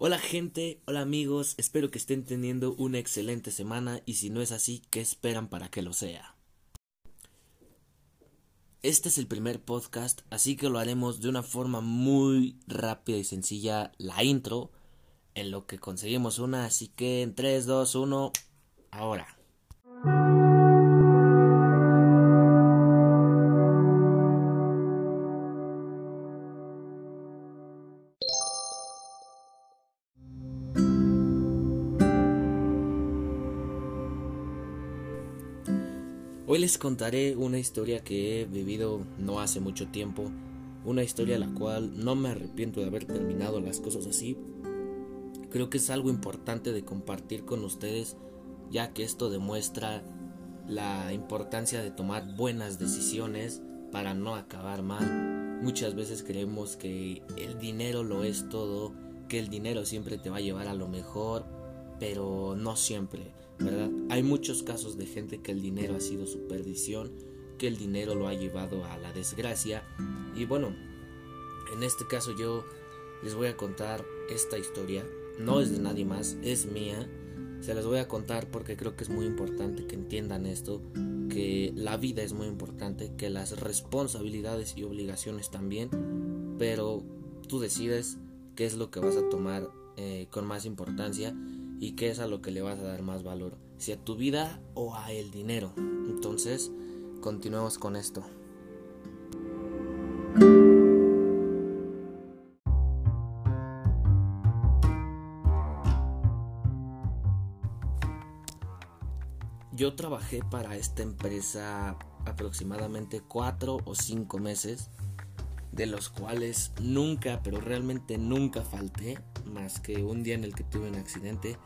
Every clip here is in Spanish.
Hola gente, hola amigos, espero que estén teniendo una excelente semana y si no es así, ¿qué esperan para que lo sea? Este es el primer podcast, así que lo haremos de una forma muy rápida y sencilla, la intro, en lo que conseguimos una, así que en 3, 2, 1, ahora. Les contaré una historia que he vivido no hace mucho tiempo, una historia la cual no me arrepiento de haber terminado las cosas así. Creo que es algo importante de compartir con ustedes, ya que esto demuestra la importancia de tomar buenas decisiones para no acabar mal. Muchas veces creemos que el dinero lo es todo, que el dinero siempre te va a llevar a lo mejor, pero no siempre ¿verdad? Hay muchos casos de gente que el dinero ha sido su perdición, que el dinero lo ha llevado a la desgracia. Y bueno, en este caso yo les voy a contar esta historia. No es de nadie más, es mía. Se las voy a contar porque creo que es muy importante que entiendan esto, que la vida es muy importante, que las responsabilidades y obligaciones también, pero tú decides qué es lo que vas a tomar eh, con más importancia y qué es a lo que le vas a dar más valor, si a tu vida o a el dinero. Entonces, continuemos con esto. Yo trabajé para esta empresa aproximadamente cuatro o cinco meses, de los cuales nunca, pero realmente nunca falté, más que un día en el que tuve un accidente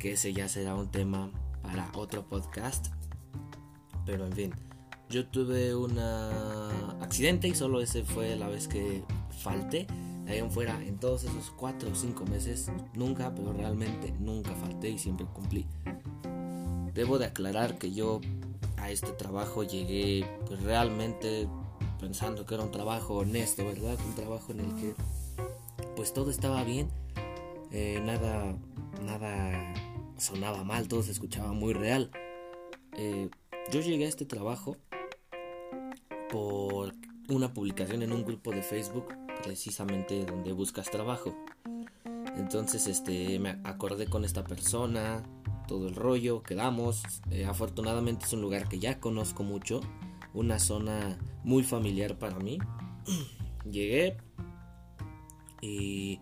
que ese ya será un tema para otro podcast. Pero en fin, yo tuve un accidente y solo ese fue la vez que falté. De ahí en fuera, en todos esos 4 o 5 meses, nunca, pero realmente nunca falté y siempre cumplí. Debo de aclarar que yo a este trabajo llegué pues realmente pensando que era un trabajo honesto, ¿verdad? Un trabajo en el que pues todo estaba bien, eh, nada, nada sonaba mal, todo se escuchaba muy real. Eh, yo llegué a este trabajo por una publicación en un grupo de Facebook, precisamente donde buscas trabajo. Entonces, este, me acordé con esta persona, todo el rollo, quedamos. Eh, afortunadamente es un lugar que ya conozco mucho, una zona muy familiar para mí. Llegué y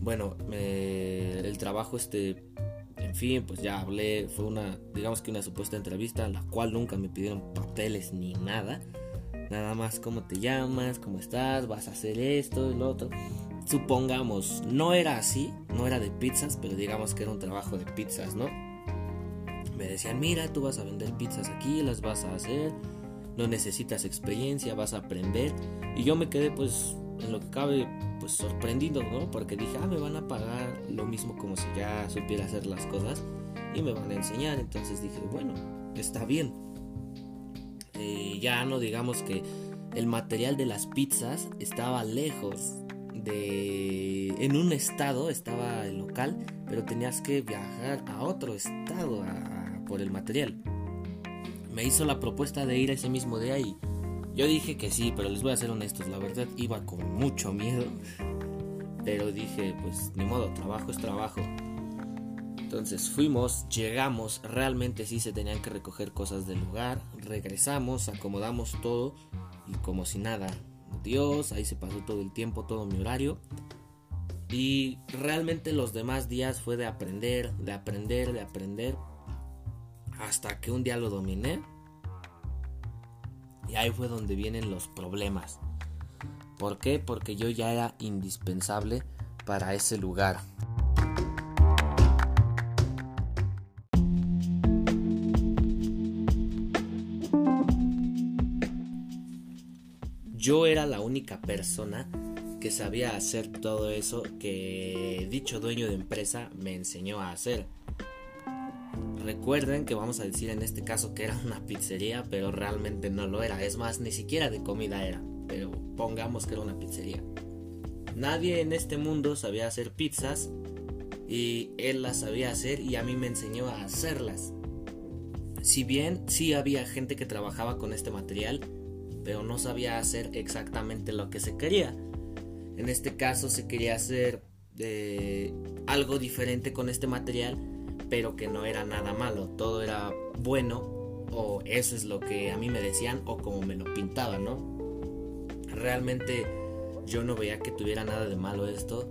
bueno, el trabajo este en fin, pues ya hablé, fue una, digamos que una supuesta entrevista, la cual nunca me pidieron papeles ni nada. Nada más cómo te llamas, cómo estás, vas a hacer esto y lo otro. Supongamos, no era así, no era de pizzas, pero digamos que era un trabajo de pizzas, ¿no? Me decían, mira, tú vas a vender pizzas aquí, las vas a hacer, no necesitas experiencia, vas a aprender. Y yo me quedé pues en lo que cabe pues sorprendido, ¿no? Porque dije, ah, me van a pagar lo mismo como si ya supiera hacer las cosas y me van a enseñar. Entonces dije, bueno, está bien. Eh, ya no digamos que el material de las pizzas estaba lejos de... En un estado estaba el local, pero tenías que viajar a otro estado por el material. Me hizo la propuesta de ir ese mismo día y yo dije que sí, pero les voy a ser honestos, la verdad iba con mucho miedo. Pero dije, pues ni modo, trabajo es trabajo. Entonces fuimos, llegamos, realmente sí se tenían que recoger cosas del lugar, regresamos, acomodamos todo y como si nada, Dios, ahí se pasó todo el tiempo, todo mi horario. Y realmente los demás días fue de aprender, de aprender, de aprender, hasta que un día lo dominé y ahí fue donde vienen los problemas. ¿Por qué? Porque yo ya era indispensable para ese lugar. Yo era la única persona que sabía hacer todo eso que dicho dueño de empresa me enseñó a hacer. Recuerden que vamos a decir en este caso que era una pizzería, pero realmente no lo era. Es más, ni siquiera de comida era, pero pongamos que era una pizzería. nadie en este mundo sabía hacer pizzas y él las sabía hacer y a mí me enseñó a hacerlas. Si bien sí había gente que trabajaba con este material, pero no sabía hacer exactamente lo que se quería. En este caso se quería hacer eh, algo diferente con este material, pero que no era nada malo, todo era bueno o eso es lo que a mí me decían o como me lo pintaban, ¿no? Realmente yo no veía que tuviera nada de malo esto,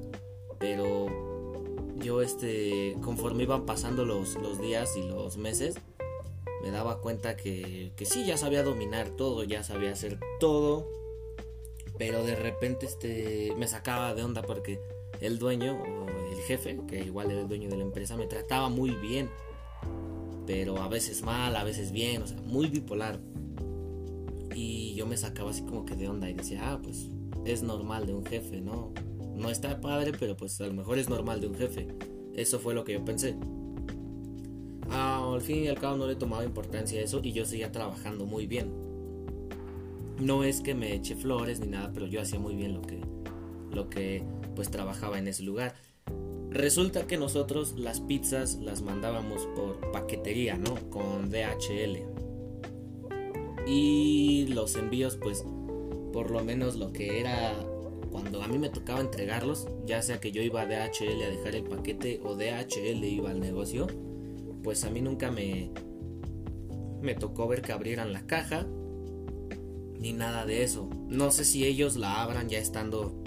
pero yo este conforme iban pasando los, los días y los meses, me daba cuenta que, que sí, ya sabía dominar todo, ya sabía hacer todo, pero de repente este me sacaba de onda porque el dueño o jefe, que igual era el dueño de la empresa, me trataba muy bien, pero a veces mal, a veces bien, o sea, muy bipolar. Y yo me sacaba así como que de onda y decía, ah, pues es normal de un jefe, ¿no? No está padre, pero pues a lo mejor es normal de un jefe. Eso fue lo que yo pensé. Ah, al fin y al cabo no le tomaba importancia a eso y yo seguía trabajando muy bien. No es que me eche flores ni nada, pero yo hacía muy bien lo que, lo que pues trabajaba en ese lugar. Resulta que nosotros las pizzas las mandábamos por paquetería, ¿no? Con DHL. Y los envíos, pues, por lo menos lo que era cuando a mí me tocaba entregarlos, ya sea que yo iba a DHL a dejar el paquete o DHL iba al negocio, pues a mí nunca me me tocó ver que abrieran la caja ni nada de eso. No sé si ellos la abran ya estando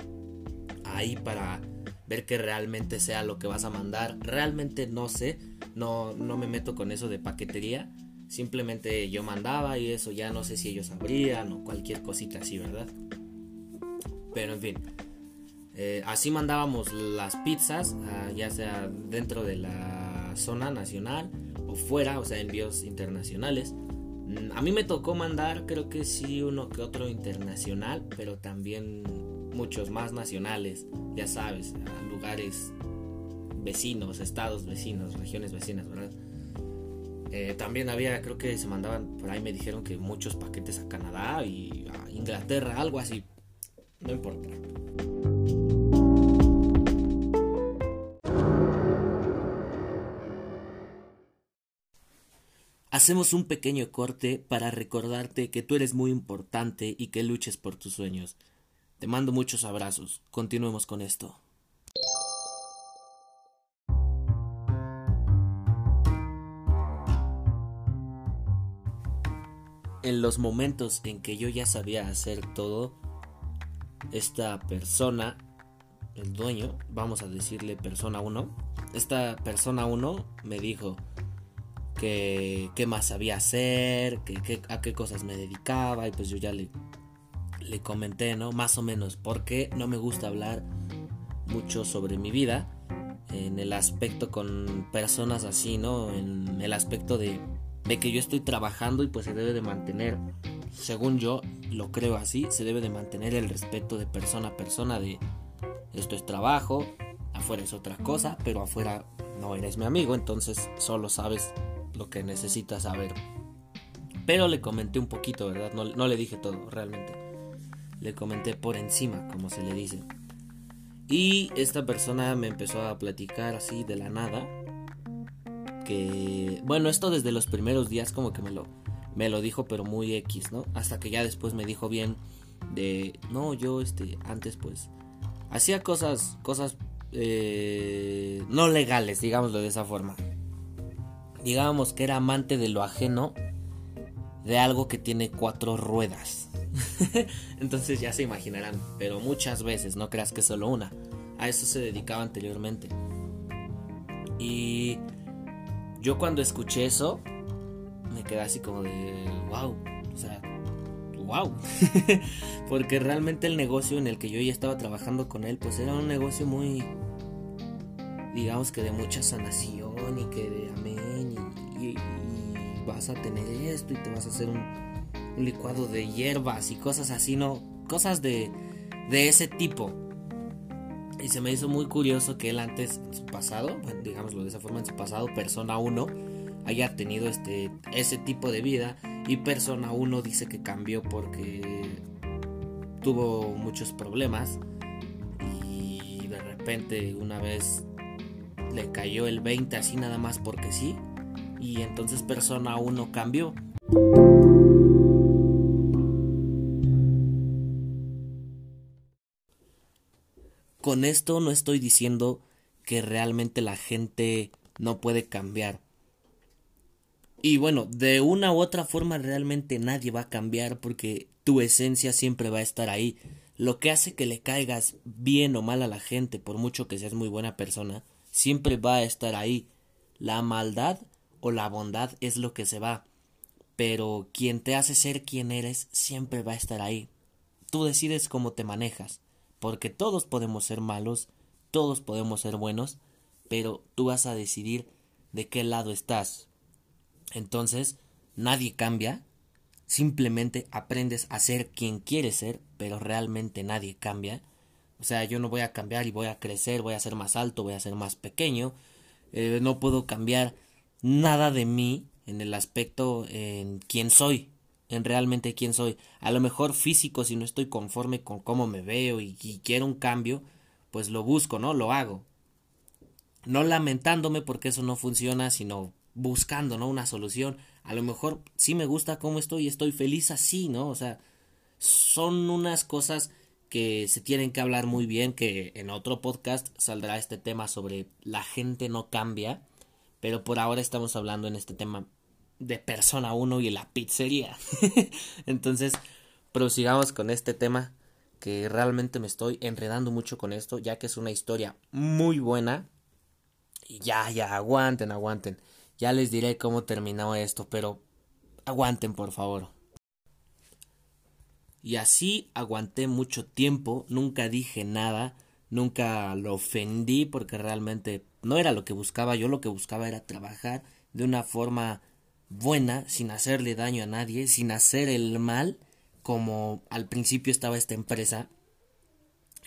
ahí para ver que realmente sea lo que vas a mandar. Realmente no sé, no, no me meto con eso de paquetería. Simplemente yo mandaba y eso ya no sé si ellos abrían o cualquier cosita así, ¿verdad? Pero en fin, eh, así mandábamos las pizzas, ah, ya sea dentro de la zona nacional o fuera, o sea, envíos internacionales. Mm, a mí me tocó mandar, creo que sí, uno que otro internacional, pero también muchos más nacionales, ya sabes, a lugares vecinos, estados vecinos, regiones vecinas, ¿verdad? Eh, también había, creo que se mandaban, por ahí me dijeron que muchos paquetes a Canadá y a Inglaterra, algo así. No importa. Hacemos un pequeño corte para recordarte que tú eres muy importante y que luches por tus sueños. Te mando muchos abrazos. Continuemos con esto. En los momentos en que yo ya sabía hacer todo, esta persona, el dueño, vamos a decirle persona 1, esta persona 1 me dijo que qué más sabía hacer, que, a qué cosas me dedicaba y pues yo ya le le comenté, ¿no? Más o menos, porque no me gusta hablar mucho sobre mi vida en el aspecto con personas así, ¿no? En el aspecto de, de que yo estoy trabajando y pues se debe de mantener, según yo lo creo así, se debe de mantener el respeto de persona a persona de esto es trabajo, afuera es otra cosa, pero afuera no eres mi amigo, entonces solo sabes lo que necesitas saber. Pero le comenté un poquito, ¿verdad? No, no le dije todo, realmente le comenté por encima, como se le dice. Y esta persona me empezó a platicar así de la nada. Que, bueno, esto desde los primeros días como que me lo, me lo dijo, pero muy X, ¿no? Hasta que ya después me dijo bien de, no, yo este, antes pues, hacía cosas, cosas eh, no legales, digámoslo de esa forma. Digamos que era amante de lo ajeno, de algo que tiene cuatro ruedas. Entonces ya se imaginarán, pero muchas veces, no creas que solo una. A eso se dedicaba anteriormente. Y yo cuando escuché eso, me quedé así como de, wow, o sea, wow. Porque realmente el negocio en el que yo ya estaba trabajando con él, pues era un negocio muy, digamos que de mucha sanación y que de amén y vas a tener esto y te vas a hacer un un licuado de hierbas y cosas así, ¿no? Cosas de, de ese tipo. Y se me hizo muy curioso que él antes, en su pasado, bueno, digámoslo de esa forma, en su pasado, persona 1, haya tenido este, ese tipo de vida. Y persona 1 dice que cambió porque tuvo muchos problemas. repente una vez le cayó el 20 así nada más porque sí. Y entonces persona 1 cambió. Con esto no estoy diciendo que realmente la gente no puede cambiar. Y bueno, de una u otra forma realmente nadie va a cambiar porque tu esencia siempre va a estar ahí. Lo que hace que le caigas bien o mal a la gente, por mucho que seas muy buena persona, siempre va a estar ahí. La maldad o la bondad es lo que se va. Pero quien te hace ser quien eres siempre va a estar ahí. Tú decides cómo te manejas, porque todos podemos ser malos, todos podemos ser buenos, pero tú vas a decidir de qué lado estás. Entonces, nadie cambia, simplemente aprendes a ser quien quieres ser, pero realmente nadie cambia. O sea, yo no voy a cambiar y voy a crecer, voy a ser más alto, voy a ser más pequeño. Eh, no puedo cambiar nada de mí en el aspecto en quién soy, en realmente quién soy. A lo mejor físico, si no estoy conforme con cómo me veo y, quiero un cambio, pues lo busco, ¿no? Lo hago. No lamentándome porque eso no funciona, sino buscando, ¿no? Una solución. A lo mejor sí me gusta cómo estoy y estoy feliz así, ¿no? O sea, son unas cosas que se tienen que hablar muy bien, que en otro podcast saldrá este tema sobre la gente no cambia, pero por ahora estamos hablando en este tema de persona 1 y la pizzería. Entonces, prosigamos con este tema que realmente me estoy enredando mucho con esto, ya que es una historia muy buena. Y ya, ya, aguanten, aguanten. Ya les diré cómo terminó esto, pero aguanten por favor. Y así aguanté mucho tiempo, nunca dije nada, nunca lo ofendí porque realmente no era lo que buscaba, yo lo que buscaba era trabajar de una forma buena, sin hacerle daño a nadie, sin hacer el mal, como al principio estaba esta empresa.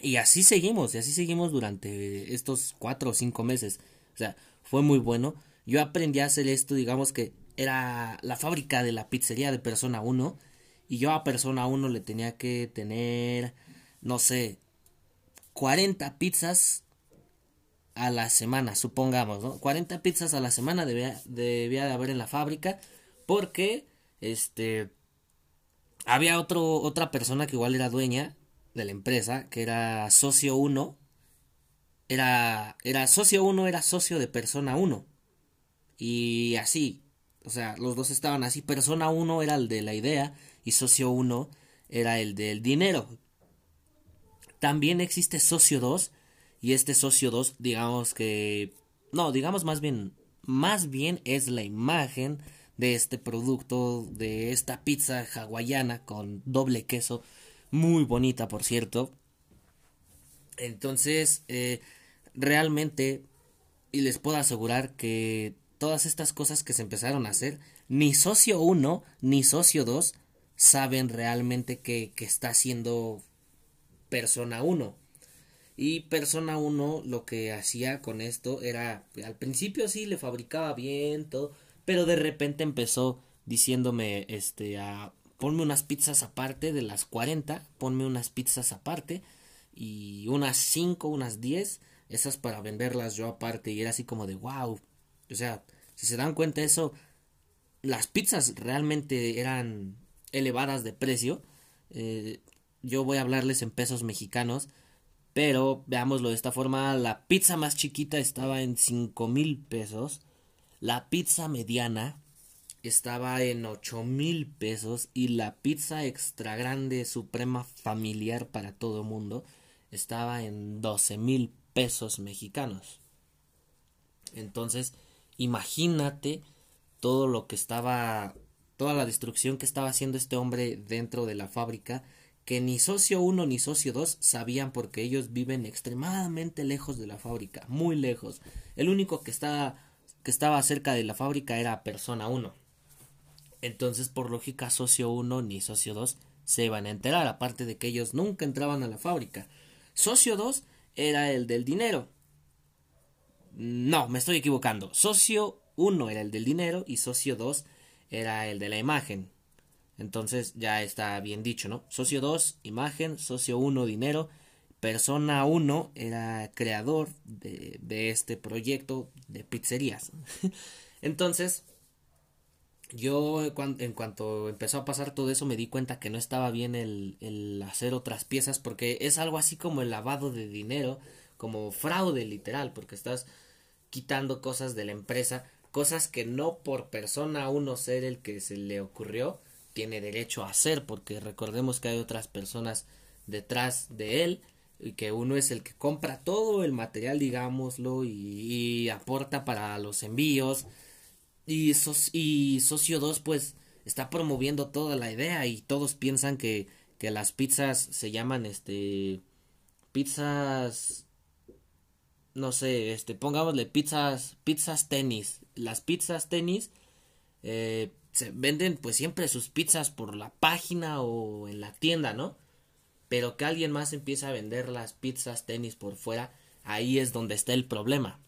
Y así seguimos, y así seguimos durante estos cuatro o cinco meses. O sea, fue muy bueno. Yo aprendí a hacer esto, digamos que era la fábrica de la pizzería de persona 1 y yo a persona 1 le tenía que tener, no sé, 40 pizzas a la semana, supongamos, ¿no? 40 pizzas a la semana debía, debía de haber en la fábrica porque, este, había otro, otra persona que igual era dueña de la empresa, que era socio 1, era, era socio 1, era socio de persona 1. Y así, o sea, los dos estaban así. Persona 1 era el de la idea y socio 1 era el del dinero. También existe socio 2 y este socio 2, digamos que... No, digamos más bien, más bien es la imagen de este producto, de esta pizza hawaiana con doble queso, muy bonita por cierto. Entonces, eh, realmente, y les puedo asegurar que todas estas cosas que se empezaron a hacer, ni socio 1 ni socio 2 saben realmente que, que está haciendo persona 1. Y persona 1 lo que hacía con esto era, al principio sí le fabricaba bien todo, pero de repente empezó diciéndome, este, a, ponme unas pizzas aparte de las 40, ponme unas pizzas aparte y unas 5, unas 10, esas para venderlas yo aparte y era así como de wow, o sea, si se dan cuenta de eso, las pizzas realmente eran elevadas de precio. Eh, yo voy a hablarles en pesos mexicanos. Pero veámoslo de esta forma, la pizza más chiquita estaba en 5 mil pesos. La pizza mediana estaba en 8 mil pesos. Y la pizza extra grande, suprema, familiar para todo mundo, estaba en 12 mil pesos mexicanos. Entonces, imagínate todo lo que estaba, toda la destrucción que estaba haciendo este hombre dentro de la fábrica, que ni socio 1 ni socio 2 sabían porque ellos viven extremadamente lejos de la fábrica, muy lejos. El único que estaba, que estaba cerca de la fábrica era persona 1. Entonces, por lógica, socio 1 ni socio 2 se iban a enterar, aparte de que ellos nunca entraban a la fábrica. Socio 2 era el del dinero, no, me estoy equivocando. Socio 1 era el del dinero y socio 2 era el de la imagen. Entonces ya está bien dicho, ¿no? Socio 2, imagen, socio 1, dinero. persona 1 era creador de, este proyecto de pizzerías. Entonces, yo en cuanto empezó a pasar todo eso me di cuenta que no estaba bien el, el, hacer otras piezas porque es algo así como el lavado de dinero, como fraude literal, porque estás quitando cosas de la empresa, cosas que no por persona uno ser el que se le ocurrió tiene derecho a hacer, porque recordemos que hay otras personas detrás de él y que uno es el que compra todo el material, digámoslo, y, aporta para los envíos y, y Socio 2 pues está promoviendo toda la idea y todos piensan que, que las pizzas se llaman este pizzas no sé, este pongámosle pizzas pizzas tenis. Las pizzas tenis eh, se venden pues siempre sus pizzas por la página o en la tienda, ¿no? Pero que alguien más empiece a vender las pizzas tenis por fuera, ahí es donde está el problema.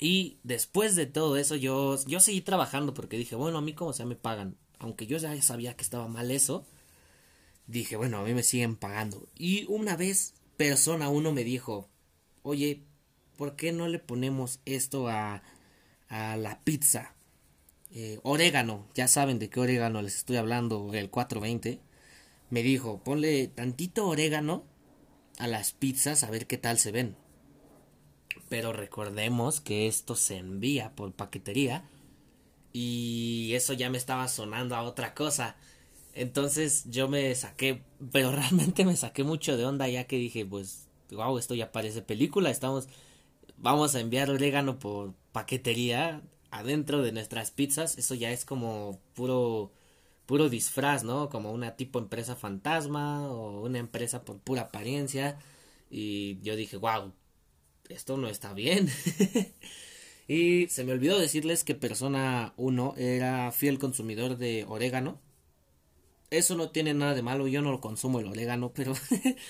Y después de todo eso yo, yo seguí trabajando porque dije, bueno, a mí como sea me pagan. Aunque yo ya sabía que estaba mal eso, dije, bueno, a mí me siguen pagando. Y una vez persona uno me dijo, oye, ¿por qué no le ponemos esto a, a la pizza? Eh, orégano, ya saben de qué orégano les estoy hablando, el 420. Me dijo, ponle tantito orégano a las pizzas a ver qué tal se ven. Pero recordemos que esto se envía por paquetería y eso ya me estaba sonando a otra cosa. Entonces yo me saqué, pero realmente me saqué mucho de onda ya que dije, pues, wow, esto ya parece película, estamos, vamos a enviar orégano por paquetería adentro de nuestras pizzas, eso ya es como puro, puro disfraz, ¿no? Como una tipo empresa fantasma o una empresa por pura apariencia. Y yo dije, wow, esto no está bien. y se me olvidó decirles que persona 1 era fiel consumidor de orégano. Eso no tiene nada de malo, yo no lo consumo el orégano, pero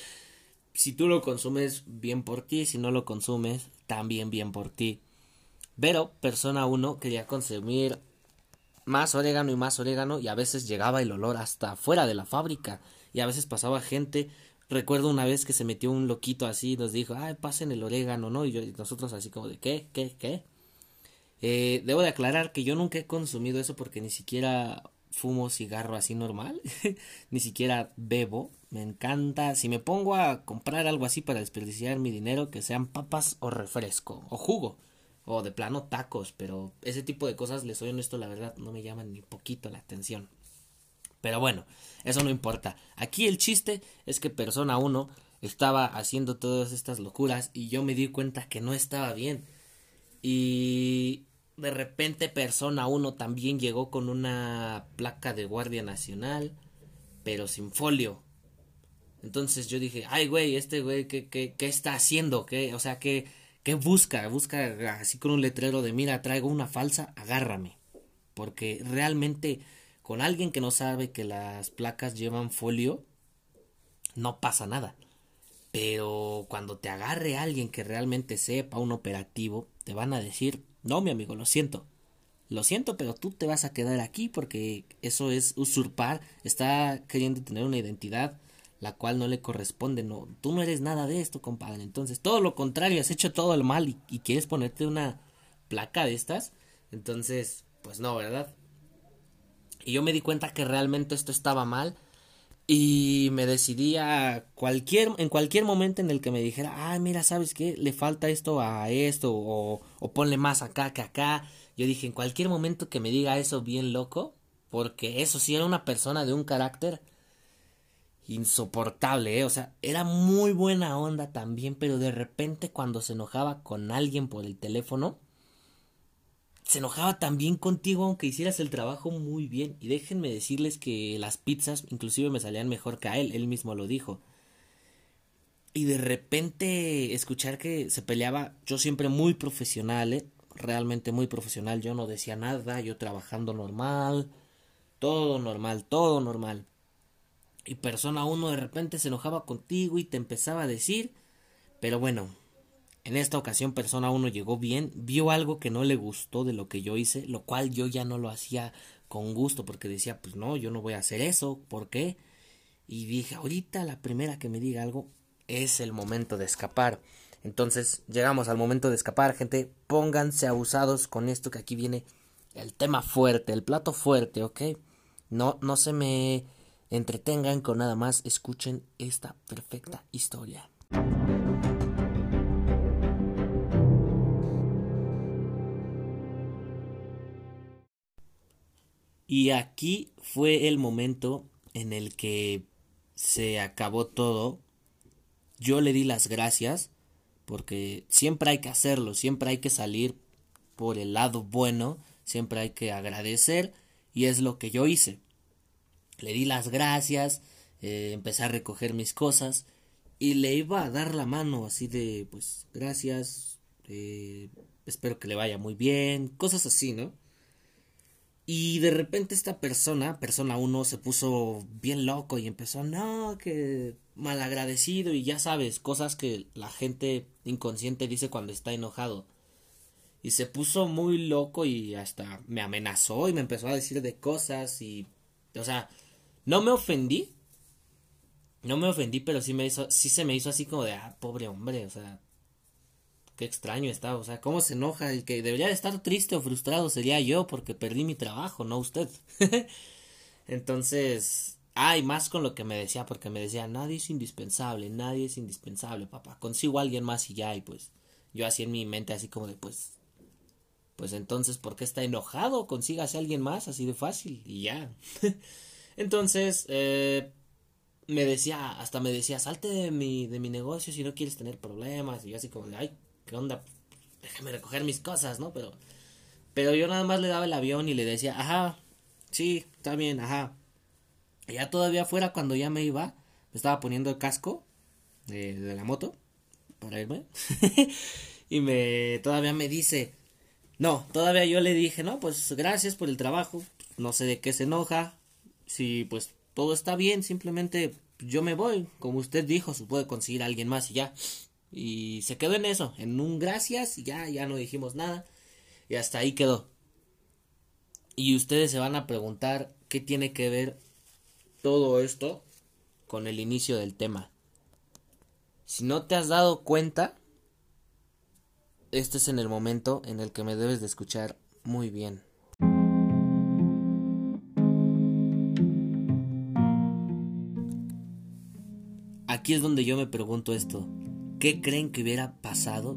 si tú lo consumes, bien por ti, si no lo consumes, también bien por ti. Pero persona 1 quería consumir más orégano y más orégano y a veces llegaba el olor hasta fuera de la fábrica y a veces pasaba gente Recuerdo una vez que se metió un loquito así y nos dijo, ay, pasen el orégano, ¿no? Y, yo, nosotros así como de, ¿qué? ¿Qué? ¿Qué? Eh, debo de aclarar que yo nunca he consumido eso porque ni siquiera fumo cigarro así normal, ni siquiera bebo, me encanta, si me pongo a comprar algo así para desperdiciar mi dinero, que sean papas o refresco, o jugo, o de plano tacos, pero ese tipo de cosas, les soy honesto, la verdad, no me llaman ni poquito la atención. Pero bueno, eso no importa. Aquí el chiste es que persona 1 estaba haciendo todas estas locuras y yo me di cuenta que no estaba bien. Y de repente persona 1 también llegó con una placa de Guardia Nacional, pero sin folio. Entonces yo dije, ay güey, este güey, ¿qué, qué, qué está haciendo? ¿Qué, o sea, ¿qué, ¿qué busca? Busca así con un letrero de, mira, traigo una falsa, agárrame. Porque realmente con alguien que no sabe que las placas llevan folio, no pasa nada. Pero cuando te agarre alguien que realmente sepa un operativo, te van a decir, no, mi amigo, lo siento. Lo siento, pero tú te vas a quedar aquí porque eso es usurpar, está queriendo tener una identidad la cual no le corresponde, no, tú no eres nada de esto, compadre. Entonces, todo lo contrario, has hecho todo el mal y, quieres ponerte una placa de estas, entonces, pues no, ¿verdad? Y yo me di cuenta que realmente esto estaba mal. Y me decidí a cualquier, en cualquier momento en el que me dijera, ah, mira, ¿sabes qué? Le falta esto a esto, o, o ponle más acá que acá. Yo dije, en cualquier momento que me diga eso bien loco, porque eso sí era una persona de un carácter insoportable, ¿eh? o sea, era muy buena onda también, pero de repente cuando se enojaba con alguien por el teléfono, se enojaba también contigo aunque hicieras el trabajo muy bien. Y déjenme decirles que las pizzas inclusive me salían mejor que a él, él mismo lo dijo. Y de repente escuchar que se peleaba, yo siempre muy profesional, ¿eh? realmente muy profesional, yo no decía nada, yo trabajando normal, todo normal, todo normal. Y persona uno de repente se enojaba contigo y te empezaba a decir, pero bueno, en esta ocasión persona 1 llegó bien, vio algo que no le gustó de lo que yo hice, lo cual yo ya no lo hacía con gusto porque decía, pues no, yo no voy a hacer eso, ¿por qué? Y dije, ahorita la primera que me diga algo, es el momento de escapar. Entonces llegamos al momento de escapar, gente. Pónganse abusados con esto que aquí viene el tema fuerte, el plato fuerte, ¿ok? No, no se me entretengan con nada más, escuchen esta perfecta historia. Y aquí fue el momento en el que se acabó todo. Yo le di las gracias porque siempre hay que hacerlo, siempre hay que salir por el lado bueno, siempre hay que agradecer y es lo que yo hice. Le di las gracias, eh, empecé a recoger mis cosas y le iba a dar la mano así de pues gracias, eh, espero que le vaya muy bien, cosas así, ¿no? Y de repente esta persona, persona 1, se puso bien loco y empezó, no, que malagradecido y ya sabes, cosas que la gente inconsciente dice cuando está enojado. Y se puso muy loco y hasta me amenazó y me empezó a decir de cosas y, o sea, no me ofendí. No me ofendí, pero sí me hizo, sí se me hizo así como de, ah, pobre hombre, o sea, qué extraño está, o sea, cómo se enoja, el que debería de estar triste o frustrado sería yo porque perdí mi trabajo, no usted. Entonces, ay, más con lo que me decía, porque me decía, nadie es indispensable, nadie es indispensable, papá, consigo a alguien más y ya, y pues yo así en mi mente, así como de, pues, pues entonces, ¿por qué está enojado? Consígase a alguien más, así de fácil, y ya. entonces, eh, me decía, hasta me decía, salte de mi, de mi negocio si no quieres tener problemas, y yo así como ay, ¿qué onda? Déjame recoger mis cosas, ¿no? Pero, pero yo nada más le daba el avión y le decía, ajá, sí, está bien, ajá. Y ya todavía fuera, cuando ya me iba, me estaba poniendo el casco de, de la moto para irme. y me, todavía me dice, no, todavía yo le dije, no, pues gracias por el trabajo, no sé de qué se enoja, si pues todo está bien, simplemente yo me voy, como usted dijo, se puede conseguir a alguien más y ya. Y se quedó en eso, en un gracias, y ya, ya no dijimos nada. Y hasta ahí quedó. Y ustedes se van a preguntar qué tiene que ver todo esto con el inicio del tema. Si no te has dado cuenta, este es en el momento en el que me debes de escuchar muy bien. Aquí es donde yo me pregunto esto. ¿Qué creen que hubiera pasado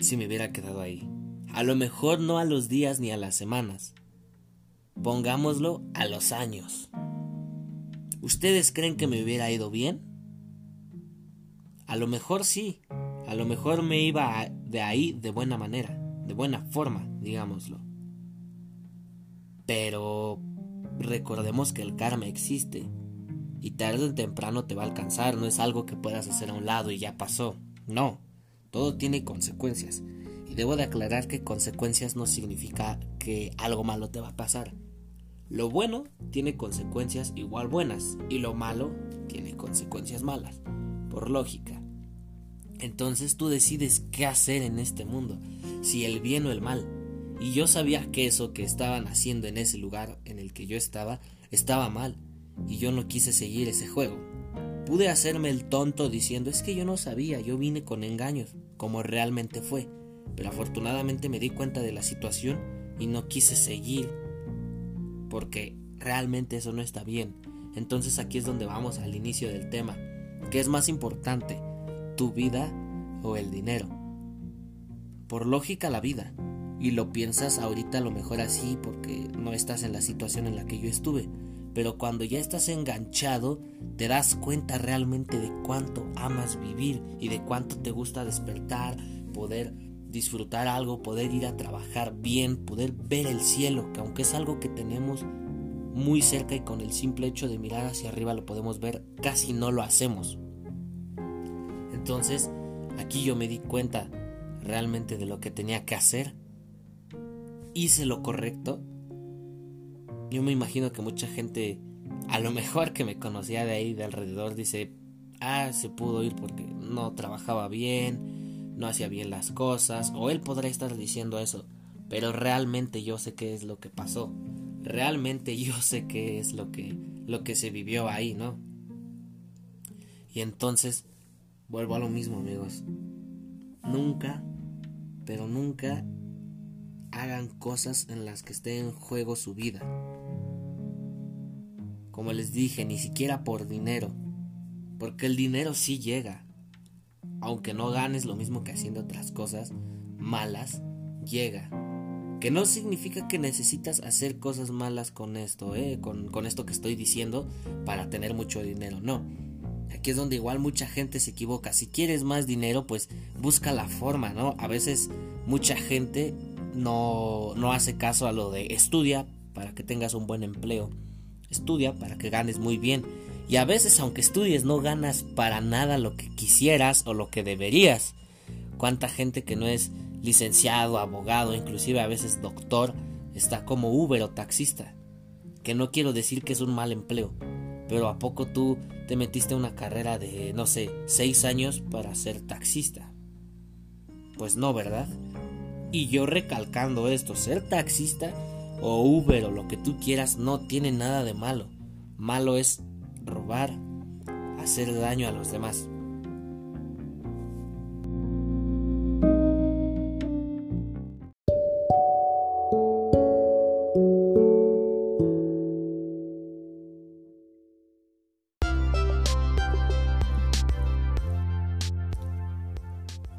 si me hubiera quedado ahí? A lo mejor no a los días ni a las semanas. Pongámoslo a los años. ¿Ustedes creen que me hubiera ido bien? A lo mejor sí. A lo mejor me iba de ahí de buena manera, de buena forma, digámoslo. Pero recordemos que el karma existe y tarde o temprano te va a alcanzar, no es algo que puedas hacer a un lado y ya pasó. No, todo tiene consecuencias. Y debo de aclarar que consecuencias no significa que algo malo te va a pasar. Lo bueno tiene consecuencias igual buenas y lo malo tiene consecuencias malas, por lógica. Entonces tú decides qué hacer en este mundo, si el bien o el mal. Y yo sabía que eso que estaban haciendo en ese lugar en el que yo estaba estaba mal, y yo no quise seguir ese juego. Pude hacerme el tonto diciendo es que yo no sabía, yo vine con engaños, como realmente fue, pero afortunadamente me di cuenta de la situación y no quise seguir, porque realmente eso no está bien. Entonces aquí es donde vamos al inicio del tema. ¿Qué es más importante, tu vida o el dinero? Por lógica la vida, y lo piensas ahorita a lo mejor así porque no estás en la situación en la que yo estuve pero cuando ya estás enganchado, te das cuenta realmente de cuánto amas vivir y de cuánto te gusta despertar, poder disfrutar algo, poder ir a trabajar bien, poder ver el cielo, que aunque es algo que tenemos muy cerca y con el simple hecho de mirar hacia arriba lo podemos ver, casi no lo hacemos. Entonces, aquí yo me di cuenta realmente de lo que tenía que hacer. Hice lo correcto yo me imagino que mucha gente, a lo mejor que me conocía de ahí, de alrededor, dice, ah, se pudo ir porque no trabajaba bien, no hacía bien las cosas, o él podrá estar diciendo eso, pero realmente yo sé qué es lo que pasó, realmente yo sé qué es lo que, lo que se vivió ahí, ¿no? Y entonces vuelvo a lo mismo amigos. Nunca, pero nunca hagan cosas en las que esté en juego su vida. Como les dije, ni siquiera por dinero. Porque el dinero sí llega. Aunque no ganes lo mismo que haciendo otras cosas malas, llega. Que no significa que necesitas hacer cosas malas con esto, ¿eh? con, con esto que estoy diciendo para tener mucho dinero. No. Aquí es donde igual mucha gente se equivoca. Si quieres más dinero, pues busca la forma, ¿no? A veces mucha gente no, no hace caso a lo de estudia para que tengas un buen empleo. Estudia para que ganes muy bien. Y a veces aunque estudies no ganas para nada lo que quisieras o lo que deberías. Cuánta gente que no es licenciado, abogado, inclusive a veces doctor, está como Uber o taxista. Que no quiero decir que es un mal empleo, pero ¿a poco tú te metiste una carrera de, no sé, seis años para ser taxista? Pues no, ¿verdad? Y yo recalcando esto, ser taxista o Uber o lo que tú quieras no tiene nada de malo. Malo es robar, hacer daño a los demás.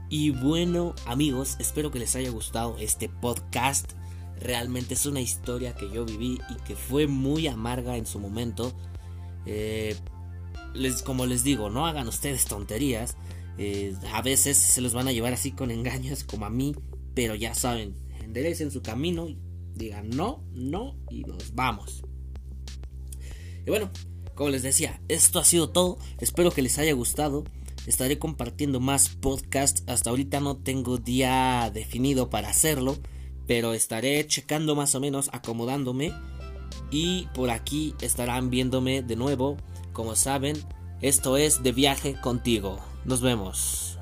Y bueno amigos, espero que les haya gustado este podcast. Realmente es una historia que yo viví y que fue muy amarga en su momento. Eh, les, como les digo, no hagan ustedes tonterías. Eh, a veces se los van a llevar así con engaños como a mí. Pero ya saben, enderecen su camino. Digan no, no y nos vamos. Y bueno, como les decía, esto ha sido todo. Espero que les haya gustado. Estaré compartiendo más podcasts. Hasta ahorita no tengo día definido para hacerlo. Pero estaré checando más o menos, acomodándome. Y por aquí estarán viéndome de nuevo. Como saben, esto es de viaje contigo. Nos vemos.